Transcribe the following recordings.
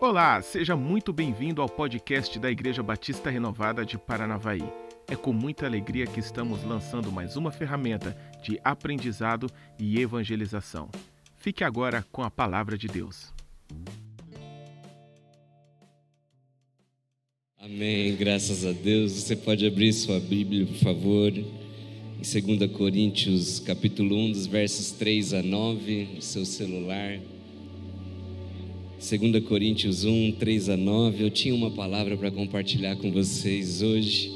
Olá, seja muito bem-vindo ao podcast da Igreja Batista Renovada de Paranavaí. É com muita alegria que estamos lançando mais uma ferramenta de aprendizado e evangelização. Fique agora com a palavra de Deus. Amém, graças a Deus. Você pode abrir sua Bíblia, por favor, em 2 Coríntios, capítulo 1, dos versos 3 a 9, no seu celular. 2 Coríntios 1, 3 a 9. Eu tinha uma palavra para compartilhar com vocês hoje,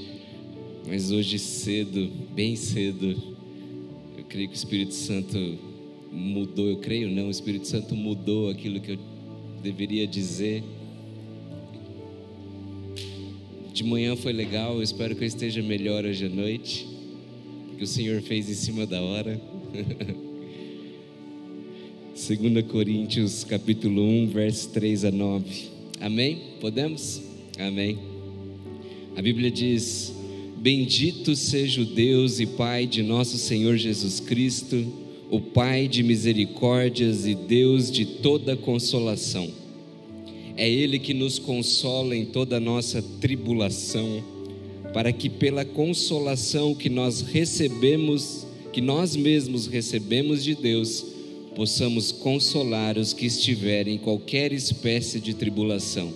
mas hoje cedo, bem cedo, eu creio que o Espírito Santo mudou. Eu creio não, o Espírito Santo mudou aquilo que eu deveria dizer. De manhã foi legal, eu espero que eu esteja melhor hoje à noite, que o Senhor fez em cima da hora. 2 Coríntios capítulo 1, versos 3 a 9. Amém? Podemos? Amém. A Bíblia diz: Bendito seja o Deus e Pai de nosso Senhor Jesus Cristo, o Pai de misericórdias e Deus de toda consolação. É Ele que nos consola em toda nossa tribulação, para que pela consolação que nós recebemos, que nós mesmos recebemos de Deus, possamos consolar os que estiverem em qualquer espécie de tribulação.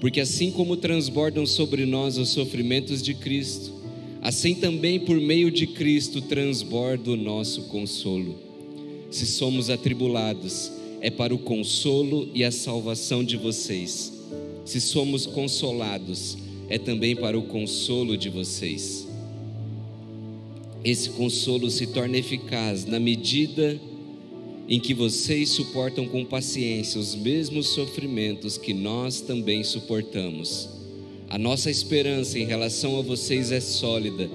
Porque assim como transbordam sobre nós os sofrimentos de Cristo, assim também por meio de Cristo transborda o nosso consolo. Se somos atribulados, é para o consolo e a salvação de vocês. Se somos consolados, é também para o consolo de vocês. Esse consolo se torna eficaz na medida em que vocês suportam com paciência os mesmos sofrimentos que nós também suportamos. A nossa esperança em relação a vocês é sólida,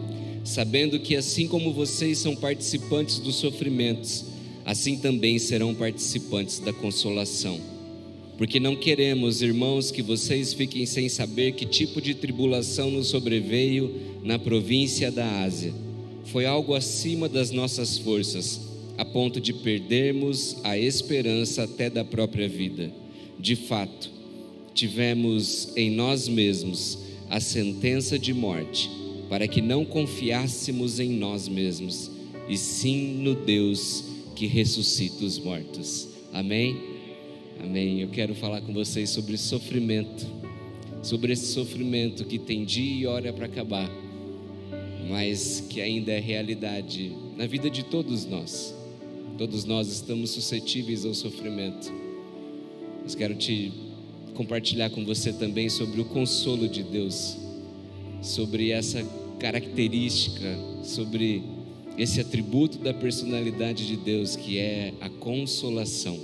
sabendo que assim como vocês são participantes dos sofrimentos, assim também serão participantes da consolação. Porque não queremos, irmãos, que vocês fiquem sem saber que tipo de tribulação nos sobreveio na província da Ásia. Foi algo acima das nossas forças a ponto de perdermos a esperança até da própria vida. De fato, tivemos em nós mesmos a sentença de morte, para que não confiássemos em nós mesmos, e sim no Deus que ressuscita os mortos. Amém? Amém. Eu quero falar com vocês sobre sofrimento, sobre esse sofrimento que tem dia e hora para acabar, mas que ainda é realidade na vida de todos nós. Todos nós estamos suscetíveis ao sofrimento. Mas quero te compartilhar com você também sobre o consolo de Deus, sobre essa característica, sobre esse atributo da personalidade de Deus que é a consolação.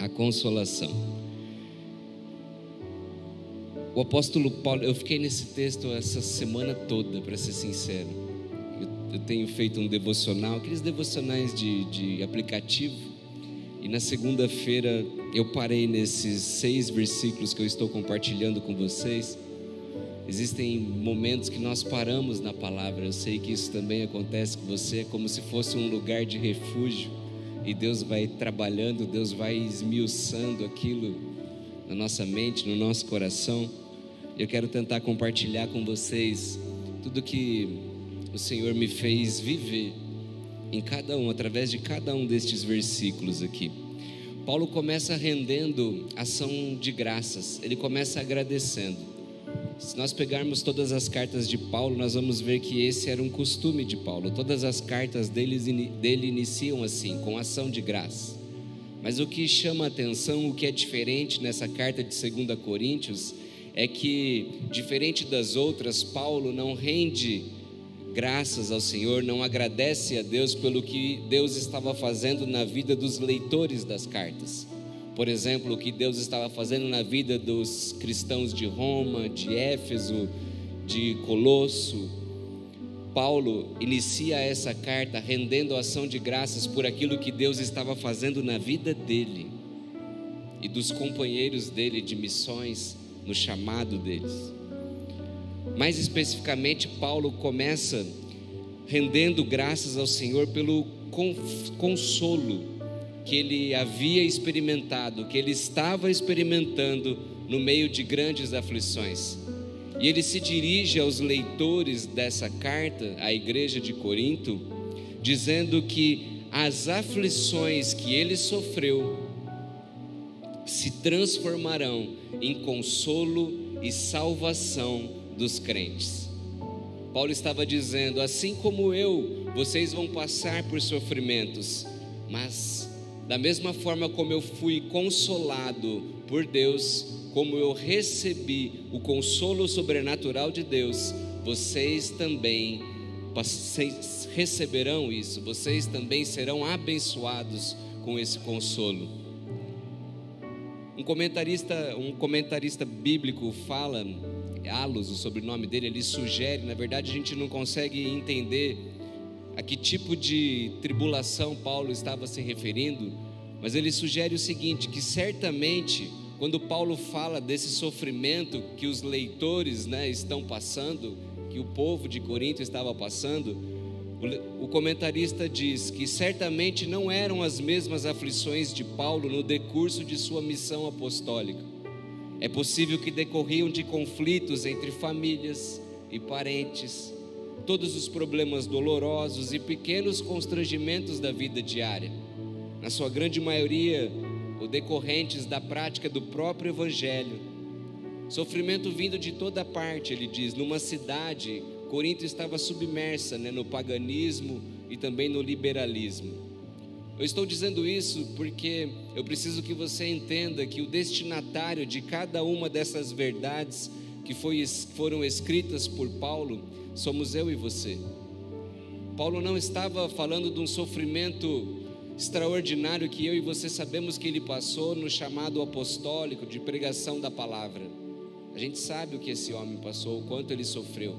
A consolação. O apóstolo Paulo, eu fiquei nesse texto essa semana toda, para ser sincero eu tenho feito um devocional, aqueles devocionais de, de aplicativo. E na segunda-feira eu parei nesses seis versículos que eu estou compartilhando com vocês. Existem momentos que nós paramos na palavra. Eu sei que isso também acontece com você, como se fosse um lugar de refúgio. E Deus vai trabalhando, Deus vai esmiuçando aquilo na nossa mente, no nosso coração. Eu quero tentar compartilhar com vocês tudo que o Senhor me fez viver em cada um, através de cada um destes versículos aqui. Paulo começa rendendo ação de graças, ele começa agradecendo. Se nós pegarmos todas as cartas de Paulo, nós vamos ver que esse era um costume de Paulo. Todas as cartas dele, dele iniciam assim, com ação de graça. Mas o que chama a atenção, o que é diferente nessa carta de 2 Coríntios, é que, diferente das outras, Paulo não rende graças ao Senhor, não agradece a Deus pelo que Deus estava fazendo na vida dos leitores das cartas. Por exemplo, o que Deus estava fazendo na vida dos cristãos de Roma, de Éfeso, de Colosso. Paulo inicia essa carta rendendo ação de graças por aquilo que Deus estava fazendo na vida dele e dos companheiros dele de missões, no chamado deles. Mais especificamente, Paulo começa rendendo graças ao Senhor pelo consolo que ele havia experimentado, que ele estava experimentando no meio de grandes aflições. E ele se dirige aos leitores dessa carta à igreja de Corinto, dizendo que as aflições que ele sofreu se transformarão em consolo e salvação dos crentes. Paulo estava dizendo: assim como eu, vocês vão passar por sofrimentos, mas da mesma forma como eu fui consolado por Deus, como eu recebi o consolo sobrenatural de Deus, vocês também vocês receberão isso, vocês também serão abençoados com esse consolo. Um comentarista, um comentarista bíblico fala, Alos, o sobrenome dele, ele sugere, na verdade a gente não consegue entender a que tipo de tribulação Paulo estava se referindo, mas ele sugere o seguinte: que certamente, quando Paulo fala desse sofrimento que os leitores né, estão passando, que o povo de Corinto estava passando, o comentarista diz que certamente não eram as mesmas aflições de Paulo no decurso de sua missão apostólica. É possível que decorriam de conflitos entre famílias e parentes, todos os problemas dolorosos e pequenos constrangimentos da vida diária, na sua grande maioria, o decorrentes da prática do próprio Evangelho. Sofrimento vindo de toda parte, ele diz, numa cidade, Corinto estava submersa né, no paganismo e também no liberalismo. Eu estou dizendo isso porque eu preciso que você entenda que o destinatário de cada uma dessas verdades que foi, foram escritas por Paulo somos eu e você. Paulo não estava falando de um sofrimento extraordinário que eu e você sabemos que ele passou no chamado apostólico de pregação da palavra. A gente sabe o que esse homem passou, o quanto ele sofreu.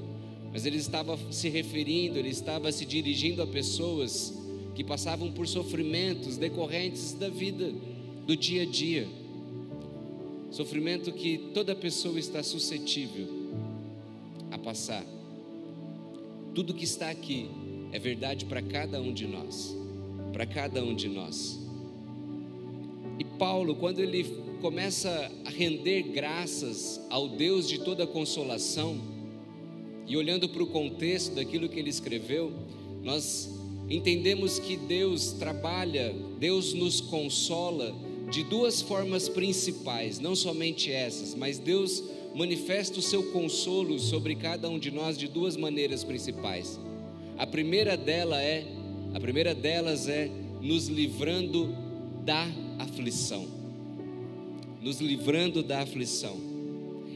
Mas ele estava se referindo, ele estava se dirigindo a pessoas que passavam por sofrimentos decorrentes da vida, do dia a dia. Sofrimento que toda pessoa está suscetível a passar. Tudo que está aqui é verdade para cada um de nós. Para cada um de nós. E Paulo, quando ele começa a render graças ao Deus de toda consolação, e olhando para o contexto daquilo que ele escreveu, nós entendemos que Deus trabalha, Deus nos consola de duas formas principais, não somente essas, mas Deus manifesta o seu consolo sobre cada um de nós de duas maneiras principais. A primeira dela é, a primeira delas é nos livrando da aflição. Nos livrando da aflição.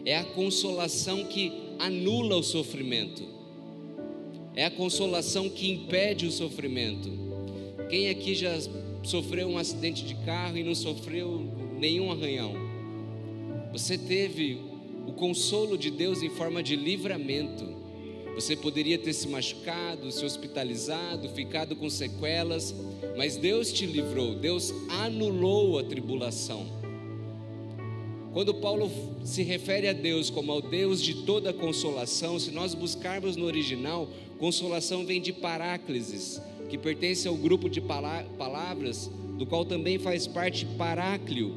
É a consolação que anula o sofrimento. É a consolação que impede o sofrimento. Quem aqui já sofreu um acidente de carro e não sofreu nenhum arranhão? Você teve o consolo de Deus em forma de livramento. Você poderia ter se machucado, se hospitalizado, ficado com sequelas, mas Deus te livrou, Deus anulou a tribulação. Quando Paulo se refere a Deus como ao Deus de toda consolação, se nós buscarmos no original, consolação vem de paráclises, que pertence ao grupo de palavras, do qual também faz parte paráclio.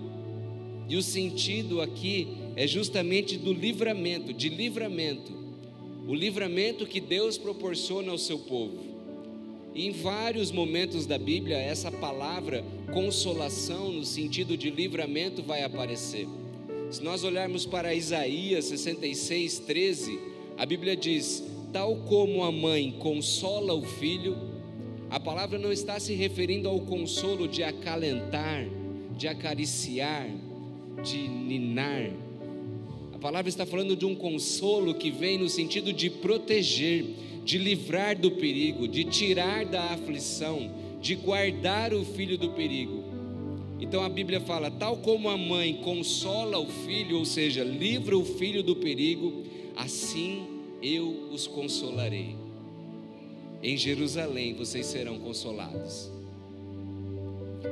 E o sentido aqui é justamente do livramento, de livramento. O livramento que Deus proporciona ao seu povo. E em vários momentos da Bíblia, essa palavra consolação, no sentido de livramento, vai aparecer. Se nós olharmos para Isaías 66, 13, a Bíblia diz: Tal como a mãe consola o filho, a palavra não está se referindo ao consolo de acalentar, de acariciar, de ninar a palavra está falando de um consolo que vem no sentido de proteger, de livrar do perigo, de tirar da aflição, de guardar o filho do perigo. Então a Bíblia fala: tal como a mãe consola o filho, ou seja, livra o filho do perigo, assim eu os consolarei. Em Jerusalém vocês serão consolados.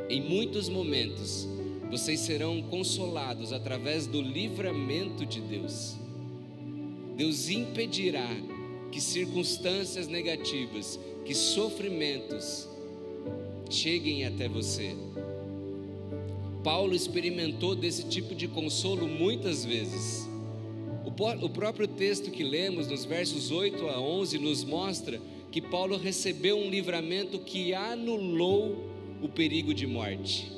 Em muitos momentos, vocês serão consolados através do livramento de Deus. Deus impedirá que circunstâncias negativas, que sofrimentos cheguem até você. Paulo experimentou desse tipo de consolo muitas vezes. O próprio texto que lemos, nos versos 8 a 11, nos mostra que Paulo recebeu um livramento que anulou o perigo de morte.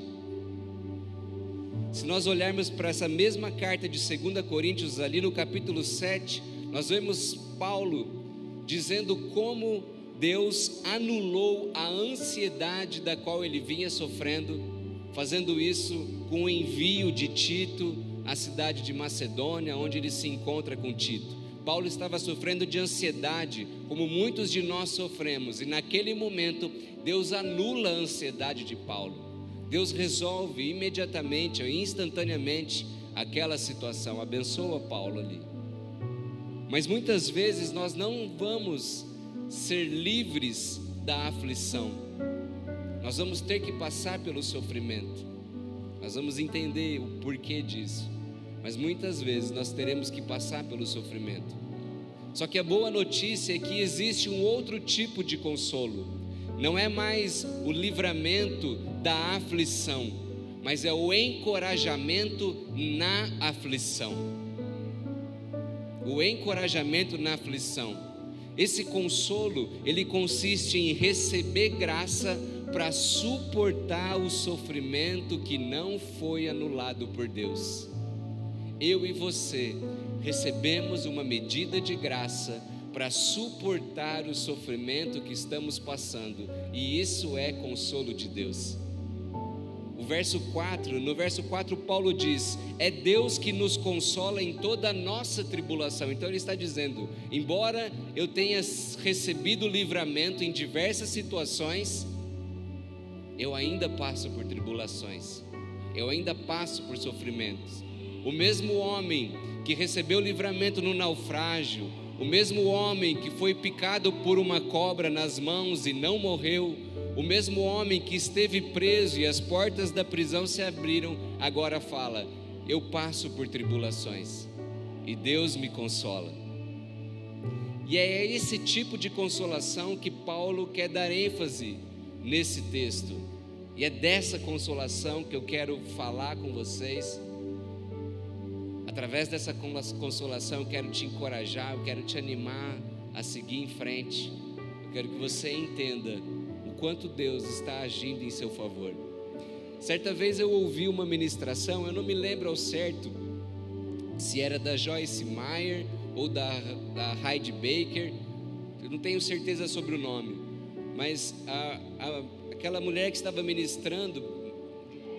Se nós olharmos para essa mesma carta de 2 Coríntios, ali no capítulo 7, nós vemos Paulo dizendo como Deus anulou a ansiedade da qual ele vinha sofrendo, fazendo isso com o envio de Tito à cidade de Macedônia, onde ele se encontra com Tito. Paulo estava sofrendo de ansiedade, como muitos de nós sofremos, e naquele momento Deus anula a ansiedade de Paulo. Deus resolve imediatamente instantaneamente aquela situação, abençoa Paulo ali. Mas muitas vezes nós não vamos ser livres da aflição, nós vamos ter que passar pelo sofrimento, nós vamos entender o porquê disso, mas muitas vezes nós teremos que passar pelo sofrimento. Só que a boa notícia é que existe um outro tipo de consolo, não é mais o livramento da aflição, mas é o encorajamento na aflição. O encorajamento na aflição. Esse consolo, ele consiste em receber graça para suportar o sofrimento que não foi anulado por Deus. Eu e você recebemos uma medida de graça para suportar o sofrimento que estamos passando, e isso é consolo de Deus verso 4, no verso 4, Paulo diz: É Deus que nos consola em toda a nossa tribulação. Então ele está dizendo: embora eu tenha recebido livramento em diversas situações, eu ainda passo por tribulações, eu ainda passo por sofrimentos. O mesmo homem que recebeu livramento no naufrágio, o mesmo homem que foi picado por uma cobra nas mãos e não morreu, o mesmo homem que esteve preso e as portas da prisão se abriram, agora fala: Eu passo por tribulações e Deus me consola. E é esse tipo de consolação que Paulo quer dar ênfase nesse texto. E é dessa consolação que eu quero falar com vocês. Através dessa consolação, eu quero te encorajar, eu quero te animar a seguir em frente. Eu quero que você entenda quanto Deus está agindo em seu favor. Certa vez eu ouvi uma ministração, eu não me lembro ao certo se era da Joyce Meyer ou da, da Heidi Baker, eu não tenho certeza sobre o nome, mas a, a, aquela mulher que estava ministrando,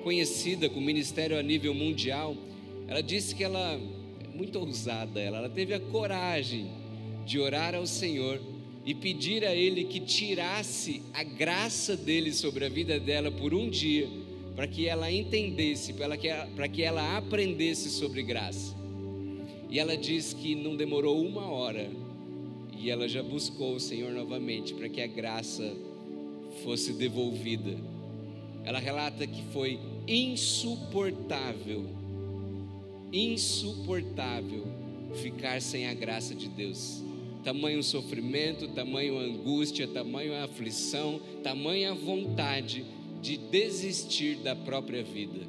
conhecida com ministério a nível mundial, ela disse que ela, muito ousada, ela, ela teve a coragem de orar ao Senhor e pedir a Ele que tirasse a graça dele sobre a vida dela por um dia, para que ela entendesse, para que, para que ela aprendesse sobre graça. E ela diz que não demorou uma hora, e ela já buscou o Senhor novamente para que a graça fosse devolvida. Ela relata que foi insuportável, insuportável ficar sem a graça de Deus tamanho sofrimento, tamanho angústia, tamanho aflição, tamanha vontade de desistir da própria vida.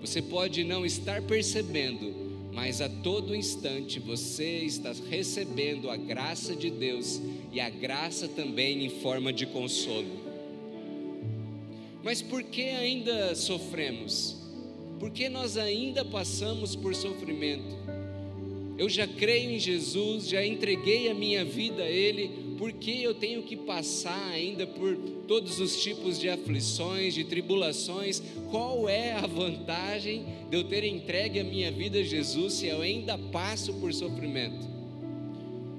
Você pode não estar percebendo, mas a todo instante você está recebendo a graça de Deus e a graça também em forma de consolo. Mas por que ainda sofremos? Por que nós ainda passamos por sofrimento? Eu já creio em Jesus, já entreguei a minha vida a Ele, porque eu tenho que passar ainda por todos os tipos de aflições, de tribulações? Qual é a vantagem de eu ter entregue a minha vida a Jesus se eu ainda passo por sofrimento?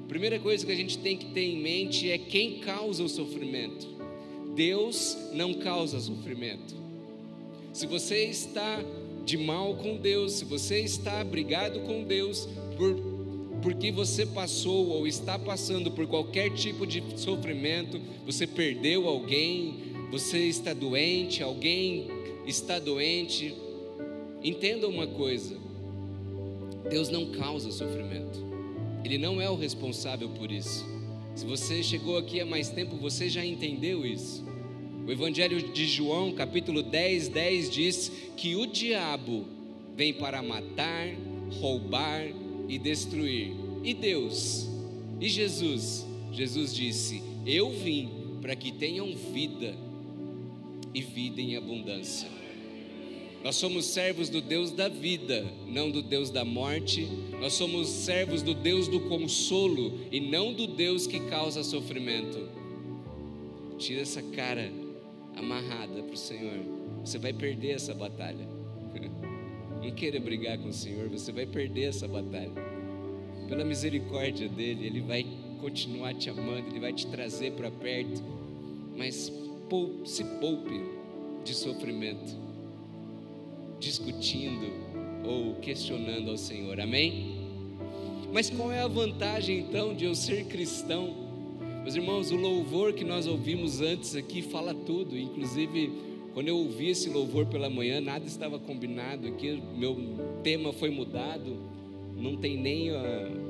Primeira coisa que a gente tem que ter em mente é quem causa o sofrimento. Deus não causa sofrimento. Se você está de mal com Deus, se você está brigado com Deus, por, porque você passou ou está passando por qualquer tipo de sofrimento, você perdeu alguém, você está doente, alguém está doente, entenda uma coisa: Deus não causa sofrimento, Ele não é o responsável por isso. Se você chegou aqui há mais tempo, você já entendeu isso. O Evangelho de João, capítulo 10, 10 diz que o diabo vem para matar, roubar e destruir. E Deus? E Jesus? Jesus disse: Eu vim para que tenham vida e vida em abundância. Nós somos servos do Deus da vida, não do Deus da morte. Nós somos servos do Deus do consolo e não do Deus que causa sofrimento. Tira essa cara amarrada para o Senhor. Você vai perder essa batalha. Não queira brigar com o Senhor, você vai perder essa batalha. Pela misericórdia dele, ele vai continuar te amando, ele vai te trazer para perto. Mas poupe, se poupe de sofrimento discutindo ou questionando ao Senhor, amém? Mas qual é a vantagem então de eu ser cristão? Meus irmãos, o louvor que nós ouvimos antes aqui fala tudo, inclusive quando eu ouvi esse louvor pela manhã, nada estava combinado aqui, meu tema foi mudado, não tem nem uh,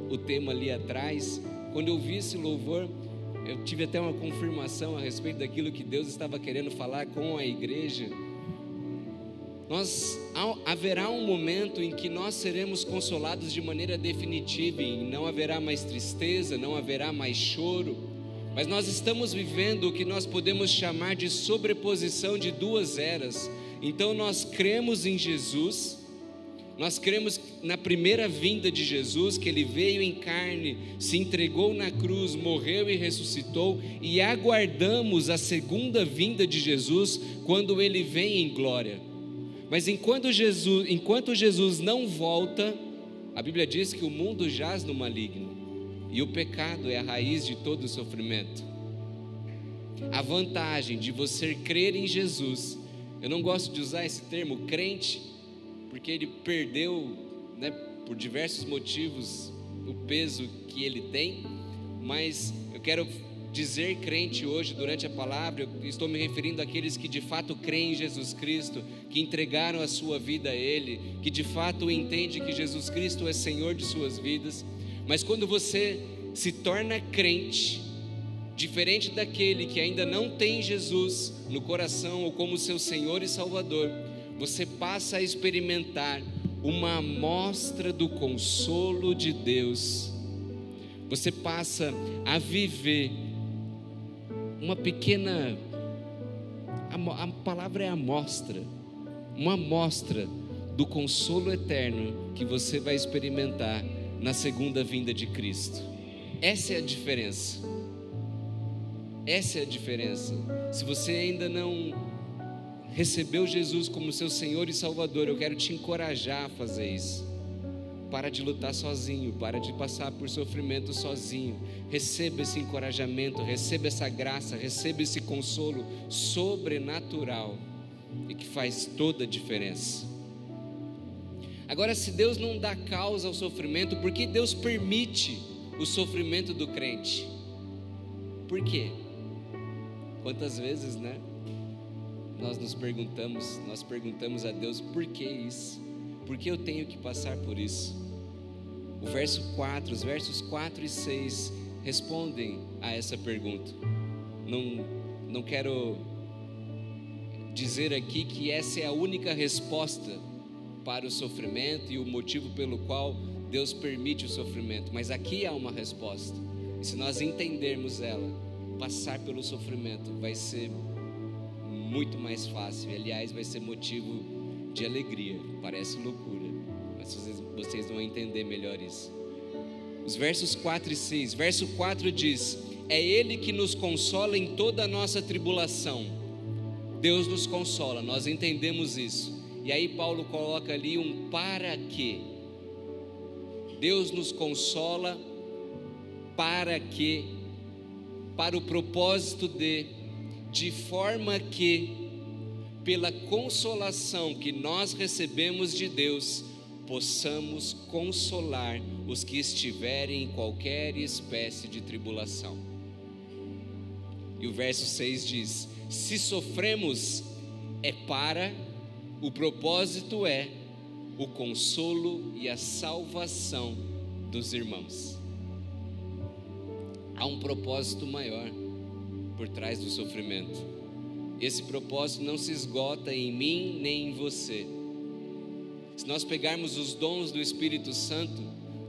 o tema ali atrás. Quando eu ouvi esse louvor, eu tive até uma confirmação a respeito daquilo que Deus estava querendo falar com a igreja nós haverá um momento em que nós seremos consolados de maneira definitiva e não haverá mais tristeza, não haverá mais choro, mas nós estamos vivendo o que nós podemos chamar de sobreposição de duas eras. Então nós cremos em Jesus, nós cremos na primeira vinda de Jesus, que ele veio em carne, se entregou na cruz, morreu e ressuscitou, e aguardamos a segunda vinda de Jesus quando ele vem em glória. Mas enquanto Jesus, enquanto Jesus não volta, a Bíblia diz que o mundo jaz no maligno e o pecado é a raiz de todo o sofrimento. A vantagem de você crer em Jesus, eu não gosto de usar esse termo crente, porque ele perdeu, né, por diversos motivos, o peso que ele tem, mas eu quero dizer crente hoje durante a palavra, eu estou me referindo àqueles que de fato creem em Jesus Cristo, que entregaram a sua vida a Ele, que de fato entendem que Jesus Cristo é Senhor de suas vidas. Mas quando você se torna crente, diferente daquele que ainda não tem Jesus no coração ou como seu Senhor e Salvador, você passa a experimentar uma amostra do consolo de Deus. Você passa a viver uma pequena. A, palavra é amostra, uma amostra do consolo eterno que você vai experimentar na segunda vinda de Cristo. Essa é a diferença. Essa é a diferença. Se você ainda não recebeu Jesus como seu Senhor e Salvador, eu quero te encorajar a fazer isso. Para de lutar sozinho, para de passar por sofrimento sozinho. Receba esse encorajamento, receba essa graça, receba esse consolo sobrenatural e que faz toda a diferença. Agora, se Deus não dá causa ao sofrimento, por que Deus permite o sofrimento do crente? Por quê? Quantas vezes, né? Nós nos perguntamos, nós perguntamos a Deus por que isso? Por que eu tenho que passar por isso? O verso 4, os versos 4 e 6 respondem a essa pergunta. Não, não quero dizer aqui que essa é a única resposta para o sofrimento e o motivo pelo qual Deus permite o sofrimento, mas aqui há uma resposta. E se nós entendermos ela, passar pelo sofrimento vai ser muito mais fácil. Aliás, vai ser motivo de alegria. Parece loucura mas vocês, vocês vão entender melhor isso. Os versos 4 e 6. Verso 4 diz: É Ele que nos consola em toda a nossa tribulação. Deus nos consola, nós entendemos isso. E aí Paulo coloca ali um para quê. Deus nos consola para que, para o propósito de, de forma que, pela consolação que nós recebemos de Deus, possamos consolar os que estiverem em qualquer espécie de tribulação. E o verso 6 diz: Se sofremos, é para, o propósito é o consolo e a salvação dos irmãos. Há um propósito maior por trás do sofrimento. esse propósito não se esgota em mim nem em você. Se nós pegarmos os dons do Espírito Santo,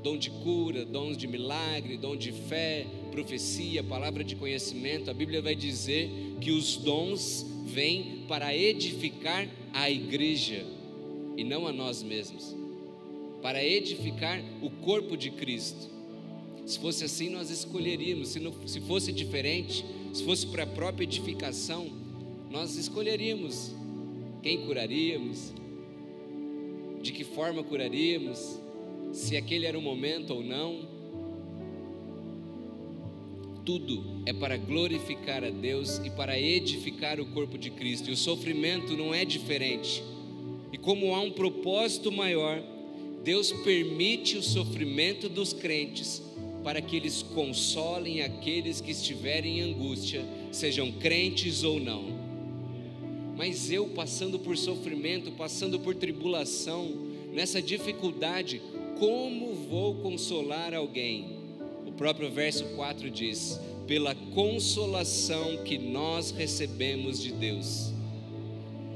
dom de cura, dons de milagre, dom de fé, profecia, palavra de conhecimento, a Bíblia vai dizer que os dons vêm para edificar a igreja e não a nós mesmos, para edificar o corpo de Cristo. Se fosse assim, nós escolheríamos, se, não, se fosse diferente, se fosse para a própria edificação, nós escolheríamos quem curaríamos, de que forma curaríamos, se aquele era o momento ou não. Tudo é para glorificar a Deus e para edificar o corpo de Cristo. E o sofrimento não é diferente. E como há um propósito maior, Deus permite o sofrimento dos crentes para que eles consolem aqueles que estiverem em angústia, sejam crentes ou não. Mas eu passando por sofrimento, passando por tribulação, nessa dificuldade, como vou consolar alguém? Próprio verso 4 diz: pela consolação que nós recebemos de Deus.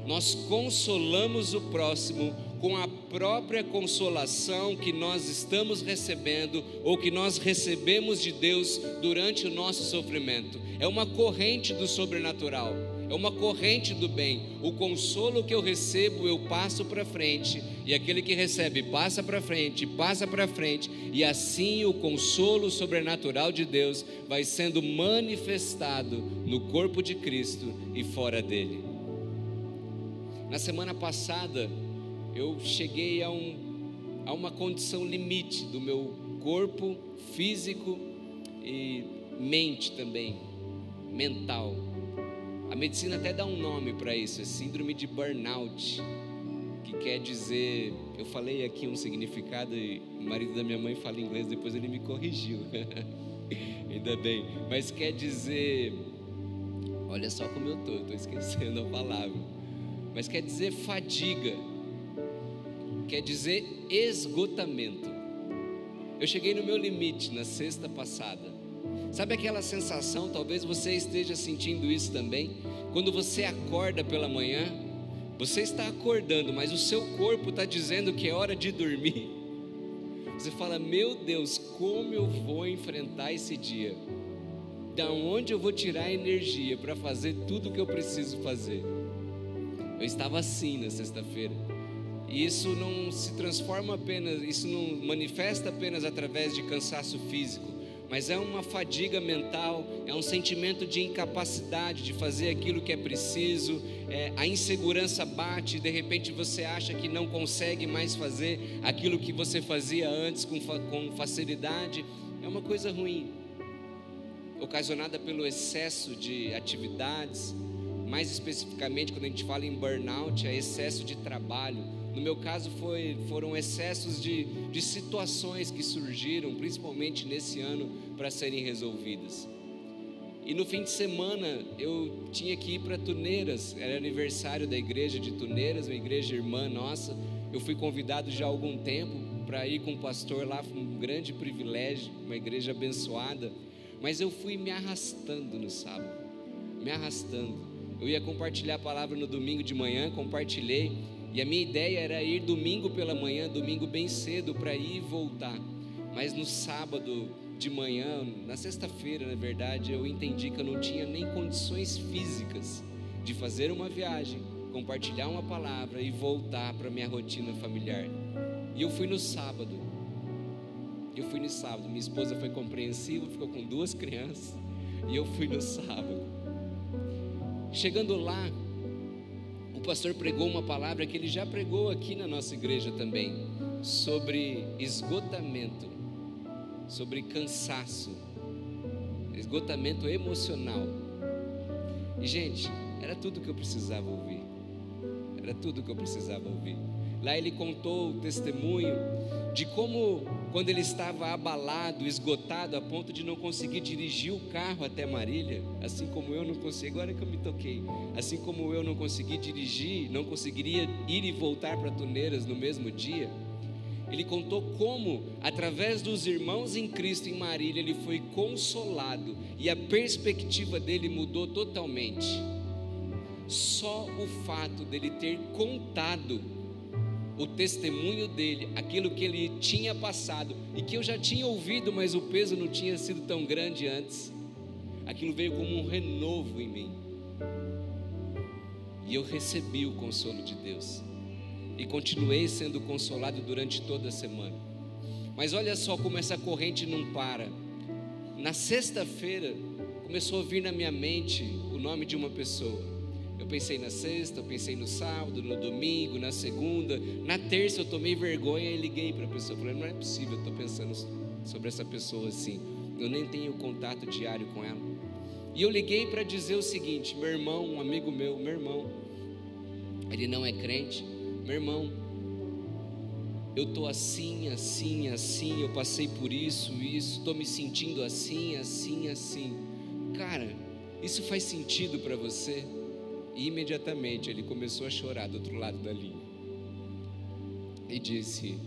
Nós consolamos o próximo com a própria consolação que nós estamos recebendo ou que nós recebemos de Deus durante o nosso sofrimento. É uma corrente do sobrenatural, é uma corrente do bem. O consolo que eu recebo, eu passo para frente, e aquele que recebe passa para frente, passa para frente, e assim o consolo sobrenatural de Deus vai sendo manifestado no corpo de Cristo e fora dele. Na semana passada, eu cheguei a, um, a uma condição limite do meu corpo físico e mente também, mental. A medicina até dá um nome para isso, é síndrome de burnout, que quer dizer, eu falei aqui um significado e o marido da minha mãe fala inglês, depois ele me corrigiu. Ainda bem, mas quer dizer, olha só como eu tô, estou esquecendo a palavra. Mas quer dizer fadiga quer dizer esgotamento. Eu cheguei no meu limite na sexta passada. Sabe aquela sensação, talvez você esteja sentindo isso também? Quando você acorda pela manhã, você está acordando, mas o seu corpo está dizendo que é hora de dormir. Você fala: Meu Deus, como eu vou enfrentar esse dia? Da onde eu vou tirar energia para fazer tudo o que eu preciso fazer? Eu estava assim na sexta-feira. E isso não se transforma apenas, isso não manifesta apenas através de cansaço físico, mas é uma fadiga mental, é um sentimento de incapacidade de fazer aquilo que é preciso, é, a insegurança bate, de repente você acha que não consegue mais fazer aquilo que você fazia antes com, com facilidade, é uma coisa ruim, ocasionada pelo excesso de atividades, mais especificamente quando a gente fala em burnout, é excesso de trabalho no meu caso, foi, foram excessos de, de situações que surgiram, principalmente nesse ano, para serem resolvidas. E no fim de semana eu tinha que ir para Tuneiras, era aniversário da igreja de Tuneiras, uma igreja irmã nossa. Eu fui convidado já há algum tempo para ir com o pastor lá, foi um grande privilégio, uma igreja abençoada. Mas eu fui me arrastando no sábado, me arrastando. Eu ia compartilhar a palavra no domingo de manhã, compartilhei. E a minha ideia era ir domingo pela manhã, domingo bem cedo, para ir e voltar. Mas no sábado de manhã, na sexta-feira, na verdade, eu entendi que eu não tinha nem condições físicas de fazer uma viagem, compartilhar uma palavra e voltar para minha rotina familiar. E eu fui no sábado. Eu fui no sábado. Minha esposa foi compreensiva, ficou com duas crianças. E eu fui no sábado. Chegando lá, o pastor pregou uma palavra que ele já pregou aqui na nossa igreja também, sobre esgotamento, sobre cansaço, esgotamento emocional. E, gente, era tudo que eu precisava ouvir. Era tudo que eu precisava ouvir. Lá ele contou o testemunho de como, quando ele estava abalado, esgotado, a ponto de não conseguir dirigir o carro até Marília, assim como eu não consegui, agora que eu me toquei, assim como eu não consegui dirigir, não conseguiria ir e voltar para Tuneiras no mesmo dia, ele contou como, através dos irmãos em Cristo em Marília, ele foi consolado e a perspectiva dele mudou totalmente. só o fato dele ter contado o testemunho dele, aquilo que ele tinha passado e que eu já tinha ouvido, mas o peso não tinha sido tão grande antes. Aquilo veio como um renovo em mim. E eu recebi o consolo de Deus. E continuei sendo consolado durante toda a semana. Mas olha só como essa corrente não para. Na sexta-feira, começou a vir na minha mente o nome de uma pessoa. Eu pensei na sexta, eu pensei no sábado, no domingo, na segunda, na terça eu tomei vergonha e liguei para a pessoa. Falei, não é possível, eu estou pensando sobre essa pessoa assim. Eu nem tenho contato diário com ela. E eu liguei para dizer o seguinte: meu irmão, um amigo meu, meu irmão, ele não é crente, meu irmão, eu estou assim, assim, assim, eu passei por isso, isso, estou me sentindo assim, assim, assim. Cara, isso faz sentido para você? E imediatamente ele começou a chorar do outro lado da linha. E disse: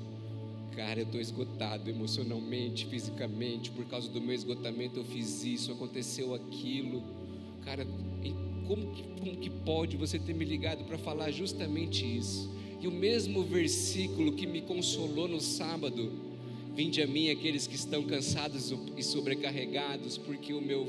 Cara, eu estou esgotado emocionalmente, fisicamente, por causa do meu esgotamento eu fiz isso, aconteceu aquilo. Cara, como que, como que pode você ter me ligado para falar justamente isso? E o mesmo versículo que me consolou no sábado, vinde a mim aqueles que estão cansados e sobrecarregados, porque o meu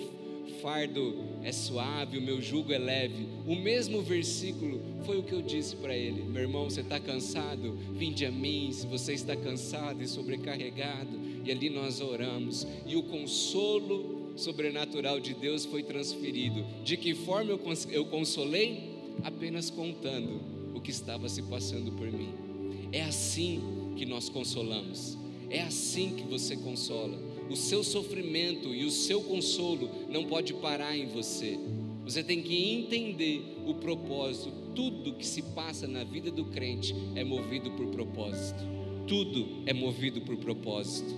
fardo é suave, o meu jugo é leve. O mesmo versículo foi o que eu disse para ele: meu irmão, você está cansado? Vinde a mim, se você está cansado e sobrecarregado. E ali nós oramos, e o consolo sobrenatural de Deus foi transferido. De que forma eu consolei? Apenas contando o que estava se passando por mim. É assim que nós consolamos, é assim que você consola o seu sofrimento e o seu consolo não pode parar em você. Você tem que entender o propósito. Tudo que se passa na vida do crente é movido por propósito. Tudo é movido por propósito.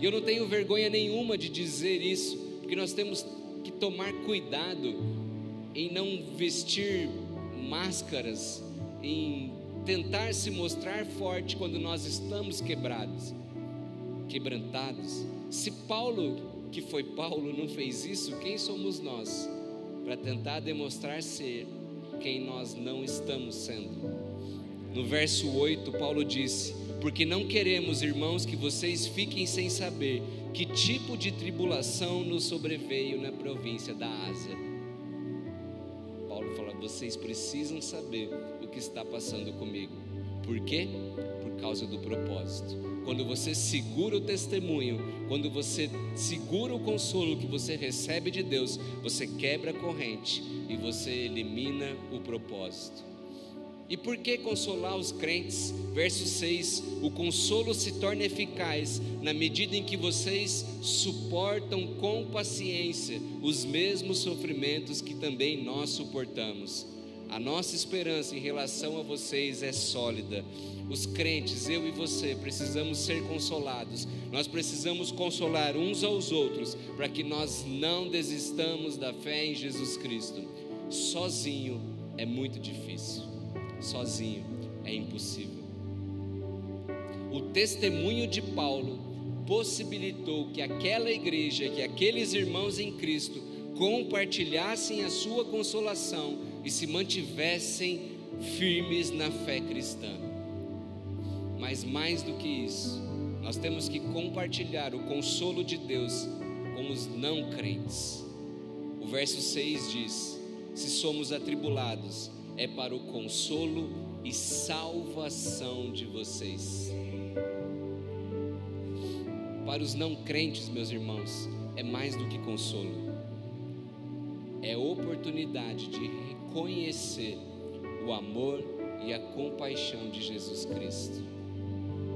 E eu não tenho vergonha nenhuma de dizer isso, porque nós temos que tomar cuidado em não vestir máscaras, em tentar se mostrar forte quando nós estamos quebrados, quebrantados. Se Paulo, que foi Paulo, não fez isso, quem somos nós para tentar demonstrar ser quem nós não estamos sendo? No verso 8, Paulo disse: Porque não queremos, irmãos, que vocês fiquem sem saber que tipo de tribulação nos sobreveio na província da Ásia. Paulo fala: vocês precisam saber o que está passando comigo. Por quê? Causa do propósito quando você segura o testemunho, quando você segura o consolo que você recebe de Deus, você quebra a corrente e você elimina o propósito. E por que consolar os crentes? Verso 6: O consolo se torna eficaz na medida em que vocês suportam com paciência os mesmos sofrimentos que também nós suportamos. A nossa esperança em relação a vocês é sólida os crentes, eu e você, precisamos ser consolados. Nós precisamos consolar uns aos outros para que nós não desistamos da fé em Jesus Cristo. Sozinho é muito difícil. Sozinho é impossível. O testemunho de Paulo possibilitou que aquela igreja, que aqueles irmãos em Cristo compartilhassem a sua consolação e se mantivessem firmes na fé cristã. Mas mais do que isso, nós temos que compartilhar o consolo de Deus com os não crentes. O verso 6 diz: Se somos atribulados, é para o consolo e salvação de vocês. Para os não crentes, meus irmãos, é mais do que consolo, é oportunidade de reconhecer o amor e a compaixão de Jesus Cristo.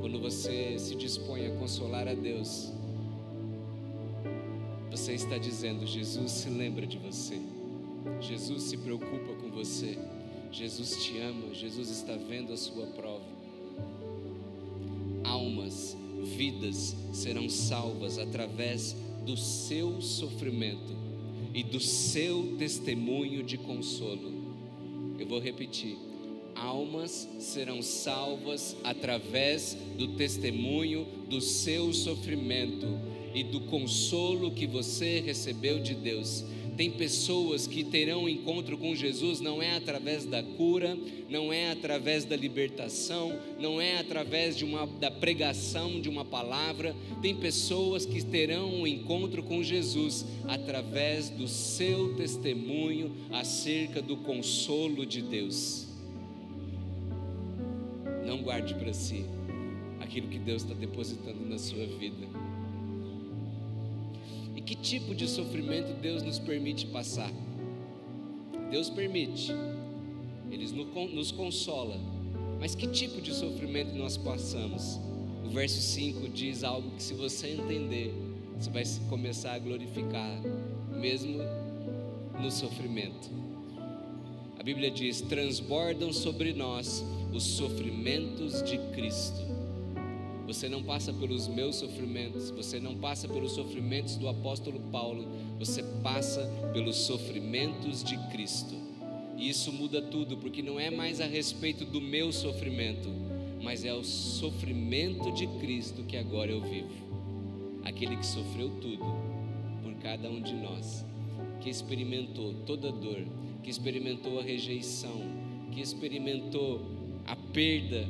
Quando você se dispõe a consolar a Deus, você está dizendo: Jesus se lembra de você, Jesus se preocupa com você, Jesus te ama, Jesus está vendo a sua prova. Almas, vidas serão salvas através do seu sofrimento e do seu testemunho de consolo. Eu vou repetir almas serão salvas através do testemunho do seu sofrimento e do consolo que você recebeu de Deus. Tem pessoas que terão encontro com Jesus não é através da cura, não é através da libertação, não é através de uma, da pregação de uma palavra. Tem pessoas que terão um encontro com Jesus através do seu testemunho acerca do consolo de Deus. Não guarde para si aquilo que Deus está depositando na sua vida que tipo de sofrimento Deus nos permite passar. Deus permite, Ele nos consola, mas que tipo de sofrimento nós passamos? O verso 5 diz algo que, se você entender, você vai começar a glorificar, mesmo no sofrimento. A Bíblia diz: transbordam sobre nós os sofrimentos de Cristo. Você não passa pelos meus sofrimentos, você não passa pelos sofrimentos do apóstolo Paulo, você passa pelos sofrimentos de Cristo. E isso muda tudo, porque não é mais a respeito do meu sofrimento, mas é o sofrimento de Cristo que agora eu vivo. Aquele que sofreu tudo por cada um de nós, que experimentou toda dor, que experimentou a rejeição, que experimentou a perda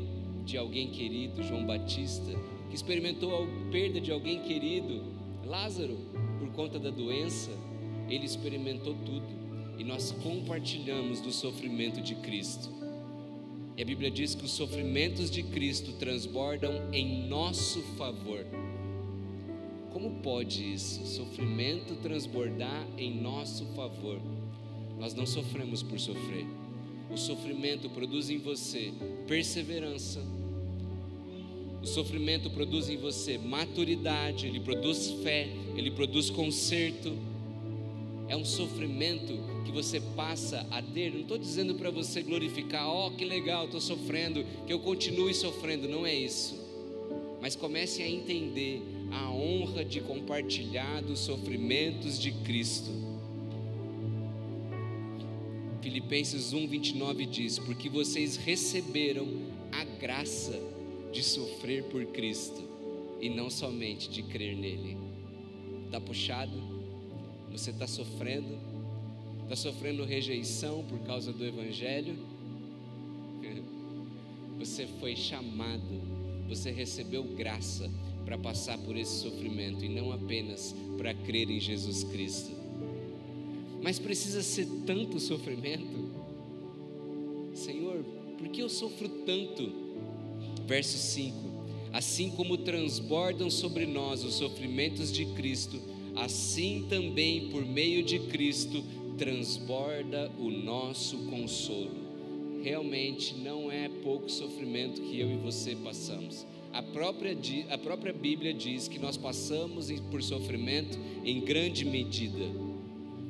de alguém querido, João Batista, que experimentou a perda de alguém querido, Lázaro, por conta da doença, ele experimentou tudo e nós compartilhamos do sofrimento de Cristo. E a Bíblia diz que os sofrimentos de Cristo transbordam em nosso favor. Como pode isso? Sofrimento transbordar em nosso favor. Nós não sofremos por sofrer. O sofrimento produz em você perseverança, o sofrimento produz em você maturidade, ele produz fé, ele produz conserto. É um sofrimento que você passa a ter. Não estou dizendo para você glorificar, ó, oh, que legal, estou sofrendo, que eu continue sofrendo. Não é isso. Mas comece a entender a honra de compartilhar dos sofrimentos de Cristo. Filipenses 1:29 diz: "Porque vocês receberam a graça de sofrer por Cristo e não somente de crer nele. Está puxado? Você está sofrendo? Está sofrendo rejeição por causa do Evangelho? Você foi chamado, você recebeu graça para passar por esse sofrimento e não apenas para crer em Jesus Cristo. Mas precisa ser tanto sofrimento? Senhor, por que eu sofro tanto? Verso 5: Assim como transbordam sobre nós os sofrimentos de Cristo, assim também por meio de Cristo transborda o nosso consolo. Realmente não é pouco sofrimento que eu e você passamos. A própria, a própria Bíblia diz que nós passamos por sofrimento em grande medida,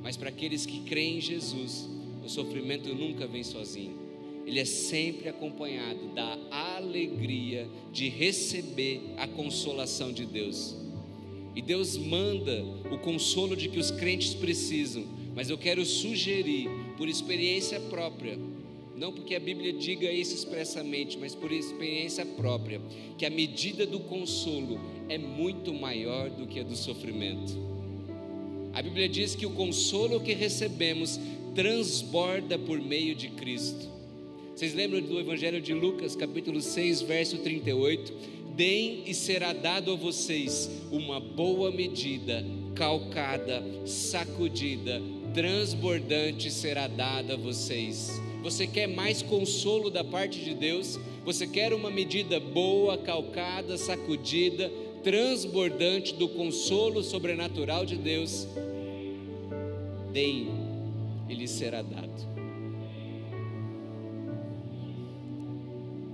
mas para aqueles que creem em Jesus, o sofrimento nunca vem sozinho ele é sempre acompanhado da alegria de receber a consolação de Deus. E Deus manda o consolo de que os crentes precisam, mas eu quero sugerir, por experiência própria, não porque a Bíblia diga isso expressamente, mas por experiência própria, que a medida do consolo é muito maior do que a do sofrimento. A Bíblia diz que o consolo que recebemos transborda por meio de Cristo. Vocês lembram do Evangelho de Lucas, capítulo 6, verso 38? Deem e será dado a vocês uma boa medida, calcada, sacudida, transbordante será dada a vocês. Você quer mais consolo da parte de Deus? Você quer uma medida boa, calcada, sacudida, transbordante do consolo sobrenatural de Deus? Deem, e lhe será dado.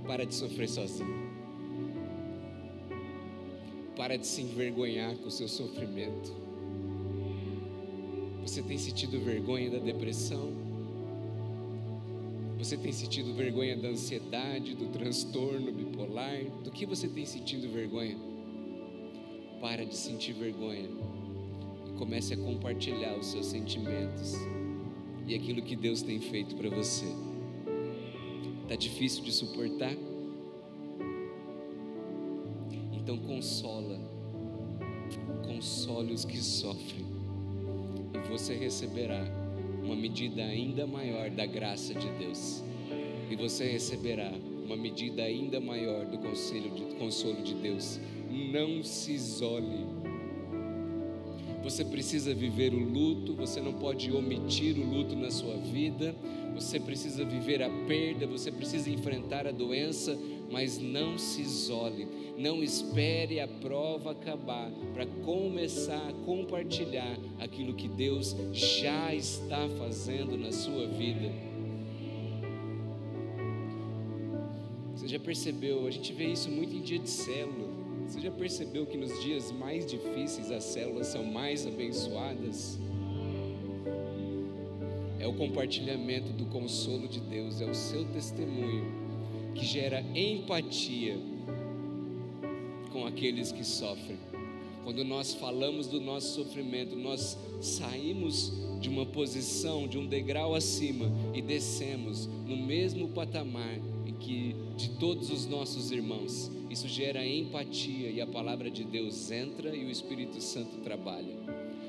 Para de sofrer sozinho. Para de se envergonhar com o seu sofrimento. Você tem sentido vergonha da depressão? Você tem sentido vergonha da ansiedade, do transtorno bipolar? Do que você tem sentido vergonha? Para de sentir vergonha e comece a compartilhar os seus sentimentos e aquilo que Deus tem feito para você. Está difícil de suportar? Então consola, console os que sofrem e você receberá uma medida ainda maior da graça de Deus. E você receberá uma medida ainda maior do conselho de, consolo de Deus. Não se isole. Você precisa viver o luto, você não pode omitir o luto na sua vida, você precisa viver a perda, você precisa enfrentar a doença, mas não se isole. Não espere a prova acabar para começar a compartilhar aquilo que Deus já está fazendo na sua vida. Você já percebeu? A gente vê isso muito em dia de célula. Você já percebeu que nos dias mais difíceis as células são mais abençoadas? É o compartilhamento do consolo de Deus, é o seu testemunho que gera empatia com aqueles que sofrem. Quando nós falamos do nosso sofrimento, nós saímos de uma posição, de um degrau acima e descemos no mesmo patamar que de todos os nossos irmãos. Isso gera empatia e a palavra de Deus entra e o Espírito Santo trabalha.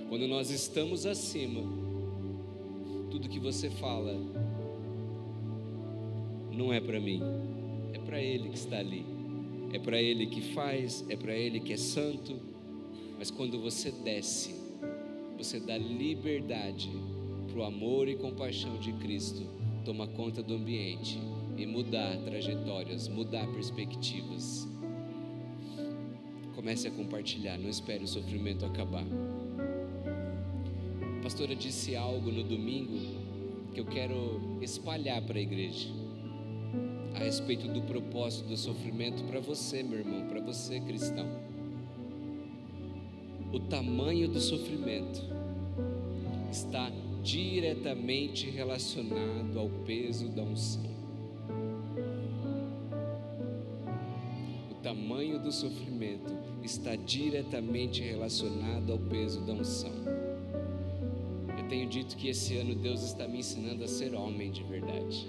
Quando nós estamos acima, tudo que você fala não é para mim, é para Ele que está ali é para Ele que faz, é para Ele que é santo, mas quando você desce, você dá liberdade para o amor e compaixão de Cristo tomar conta do ambiente e mudar trajetórias, mudar perspectivas. Comece a compartilhar, não espere o sofrimento acabar. Pastora disse algo no domingo que eu quero espalhar para a igreja a respeito do propósito do sofrimento para você, meu irmão, para você, cristão. O tamanho do sofrimento está diretamente relacionado ao peso da unção. O tamanho do sofrimento está diretamente relacionado ao peso da unção. Eu tenho dito que esse ano Deus está me ensinando a ser homem de verdade.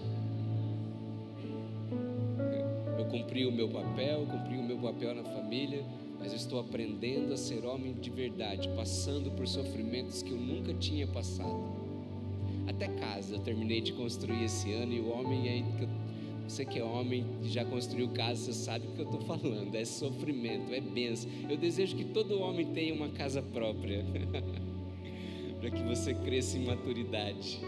cumpri o meu papel, cumpri o meu papel na família, mas eu estou aprendendo a ser homem de verdade, passando por sofrimentos que eu nunca tinha passado. Até casa eu terminei de construir esse ano e o homem aí, você que é homem e já construiu casa, você sabe o que eu estou falando. É sofrimento, é benção. Eu desejo que todo homem tenha uma casa própria, para que você cresça em maturidade.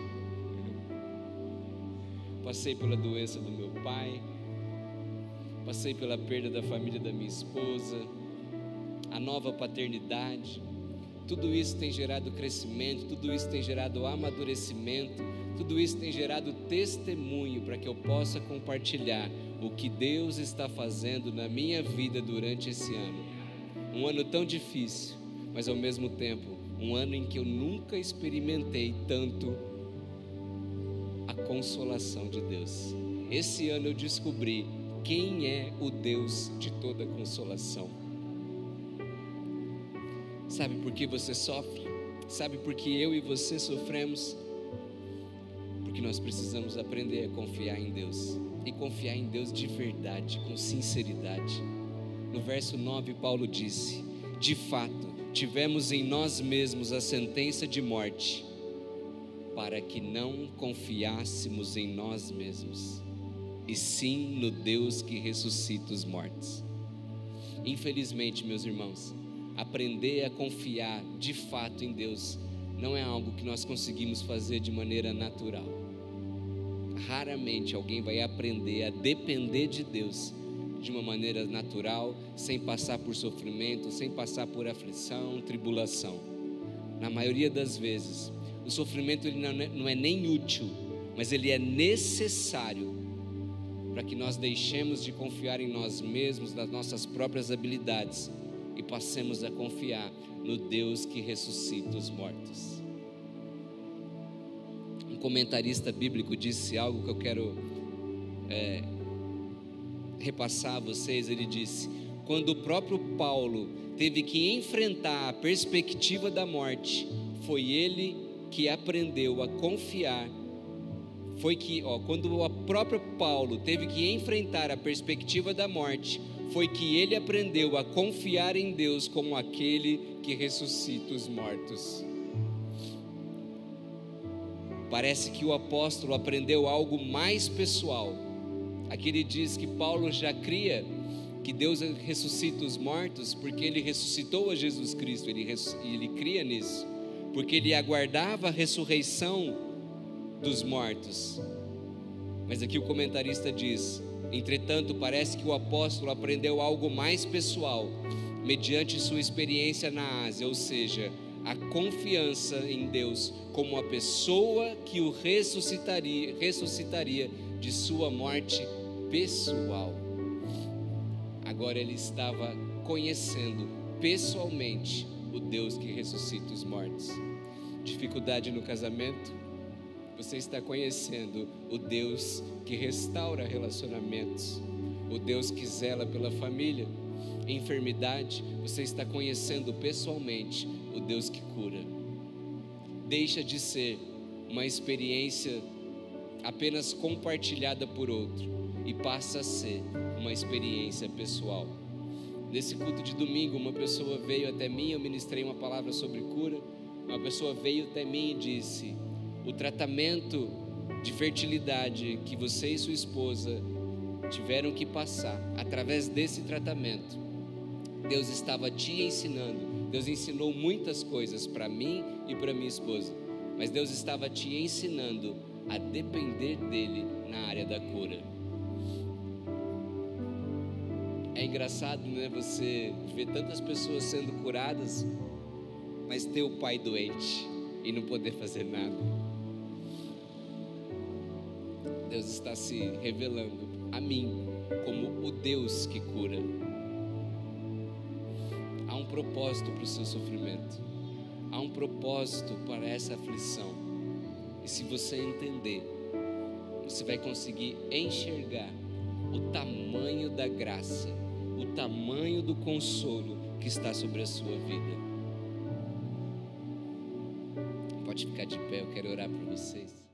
Passei pela doença do meu pai, passei pela perda da família da minha esposa, a nova paternidade. Tudo isso tem gerado crescimento, tudo isso tem gerado amadurecimento, tudo isso tem gerado testemunho para que eu possa compartilhar o que Deus está fazendo na minha vida durante esse ano. Um ano tão difícil, mas ao mesmo tempo, um ano em que eu nunca experimentei tanto a consolação de Deus. Esse ano eu descobri quem é o Deus de toda consolação. Sabe por que você sofre? Sabe por que eu e você sofremos? Porque nós precisamos aprender a confiar em Deus e confiar em Deus de verdade, com sinceridade. No verso 9, Paulo disse: De fato, tivemos em nós mesmos a sentença de morte, para que não confiássemos em nós mesmos e sim no Deus que ressuscita os mortos. Infelizmente, meus irmãos, aprender a confiar de fato em Deus não é algo que nós conseguimos fazer de maneira natural. Raramente alguém vai aprender a depender de Deus de uma maneira natural, sem passar por sofrimento, sem passar por aflição, tribulação. Na maioria das vezes, o sofrimento ele não é, é nem útil, mas ele é necessário para que nós deixemos de confiar em nós mesmos, nas nossas próprias habilidades e passemos a confiar no Deus que ressuscita os mortos. Um comentarista bíblico disse algo que eu quero é, repassar a vocês. Ele disse: quando o próprio Paulo teve que enfrentar a perspectiva da morte, foi ele que aprendeu a confiar foi que, ó, quando o próprio Paulo teve que enfrentar a perspectiva da morte, foi que ele aprendeu a confiar em Deus como aquele que ressuscita os mortos. parece que o apóstolo aprendeu algo mais pessoal. Aqui ele diz que Paulo já cria que Deus ressuscita os mortos porque ele ressuscitou a Jesus Cristo, ele, ele cria nisso, porque ele aguardava a ressurreição dos mortos. Mas aqui o comentarista diz: entretanto, parece que o apóstolo aprendeu algo mais pessoal, mediante sua experiência na Ásia, ou seja, a confiança em Deus como a pessoa que o ressuscitaria, ressuscitaria de sua morte pessoal. Agora ele estava conhecendo pessoalmente o Deus que ressuscita os mortos. Dificuldade no casamento? Você está conhecendo o Deus que restaura relacionamentos, o Deus que zela pela família. Enfermidade, você está conhecendo pessoalmente o Deus que cura. Deixa de ser uma experiência apenas compartilhada por outro e passa a ser uma experiência pessoal. Nesse culto de domingo, uma pessoa veio até mim, eu ministrei uma palavra sobre cura. Uma pessoa veio até mim e disse: O tratamento de fertilidade que você e sua esposa tiveram que passar, através desse tratamento, Deus estava te ensinando. Deus ensinou muitas coisas para mim e para minha esposa, mas Deus estava te ensinando a depender dele na área da cura. É engraçado, né? Você ver tantas pessoas sendo curadas, mas ter o pai doente e não poder fazer nada. Deus está se revelando a mim como o Deus que cura. Há um propósito para o seu sofrimento, há um propósito para essa aflição. E se você entender, você vai conseguir enxergar o tamanho da graça o tamanho do consolo que está sobre a sua vida. Pode ficar de pé, eu quero orar por vocês.